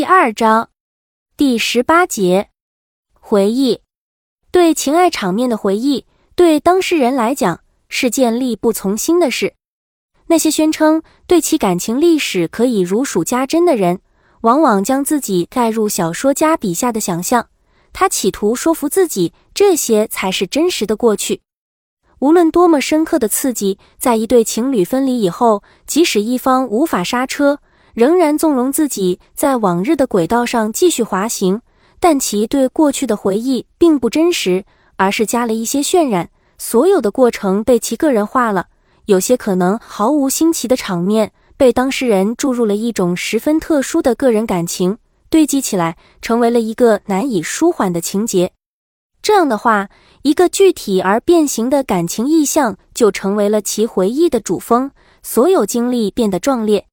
第二章第十八节，回忆。对情爱场面的回忆，对当事人来讲是件力不从心的事。那些宣称对其感情历史可以如数家珍的人，往往将自己盖入小说家笔下的想象，他企图说服自己这些才是真实的过去。无论多么深刻的刺激，在一对情侣分离以后，即使一方无法刹车。仍然纵容自己在往日的轨道上继续滑行，但其对过去的回忆并不真实，而是加了一些渲染。所有的过程被其个人化了，有些可能毫无新奇的场面被当事人注入了一种十分特殊的个人感情，堆积起来成为了一个难以舒缓的情节。这样的话，一个具体而变形的感情意象就成为了其回忆的主峰，所有经历变得壮烈。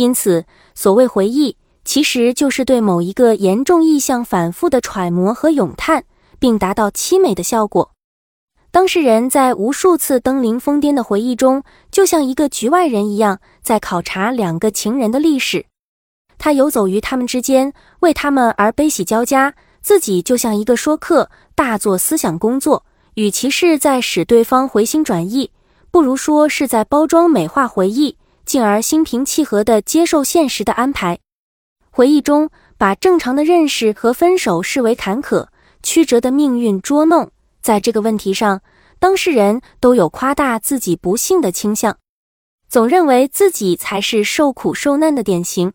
因此，所谓回忆，其实就是对某一个严重意象反复的揣摩和咏叹，并达到凄美的效果。当事人在无数次登临疯癫的回忆中，就像一个局外人一样，在考察两个情人的历史。他游走于他们之间，为他们而悲喜交加，自己就像一个说客，大做思想工作。与其是在使对方回心转意，不如说是在包装美化回忆。进而心平气和地接受现实的安排。回忆中，把正常的认识和分手视为坎坷曲折的命运捉弄。在这个问题上，当事人都有夸大自己不幸的倾向，总认为自己才是受苦受难的典型。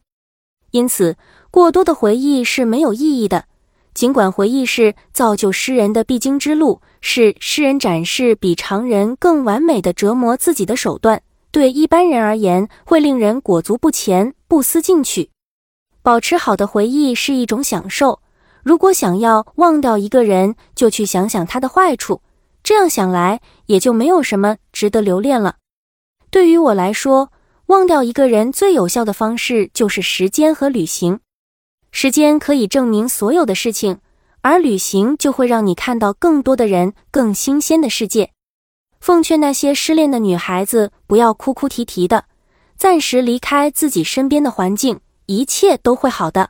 因此，过多的回忆是没有意义的。尽管回忆是造就诗人的必经之路，是诗人展示比常人更完美的折磨自己的手段。对一般人而言，会令人裹足不前、不思进取。保持好的回忆是一种享受。如果想要忘掉一个人，就去想想他的坏处，这样想来也就没有什么值得留恋了。对于我来说，忘掉一个人最有效的方式就是时间和旅行。时间可以证明所有的事情，而旅行就会让你看到更多的人、更新鲜的世界。奉劝那些失恋的女孩子不要哭哭啼啼的，暂时离开自己身边的环境，一切都会好的。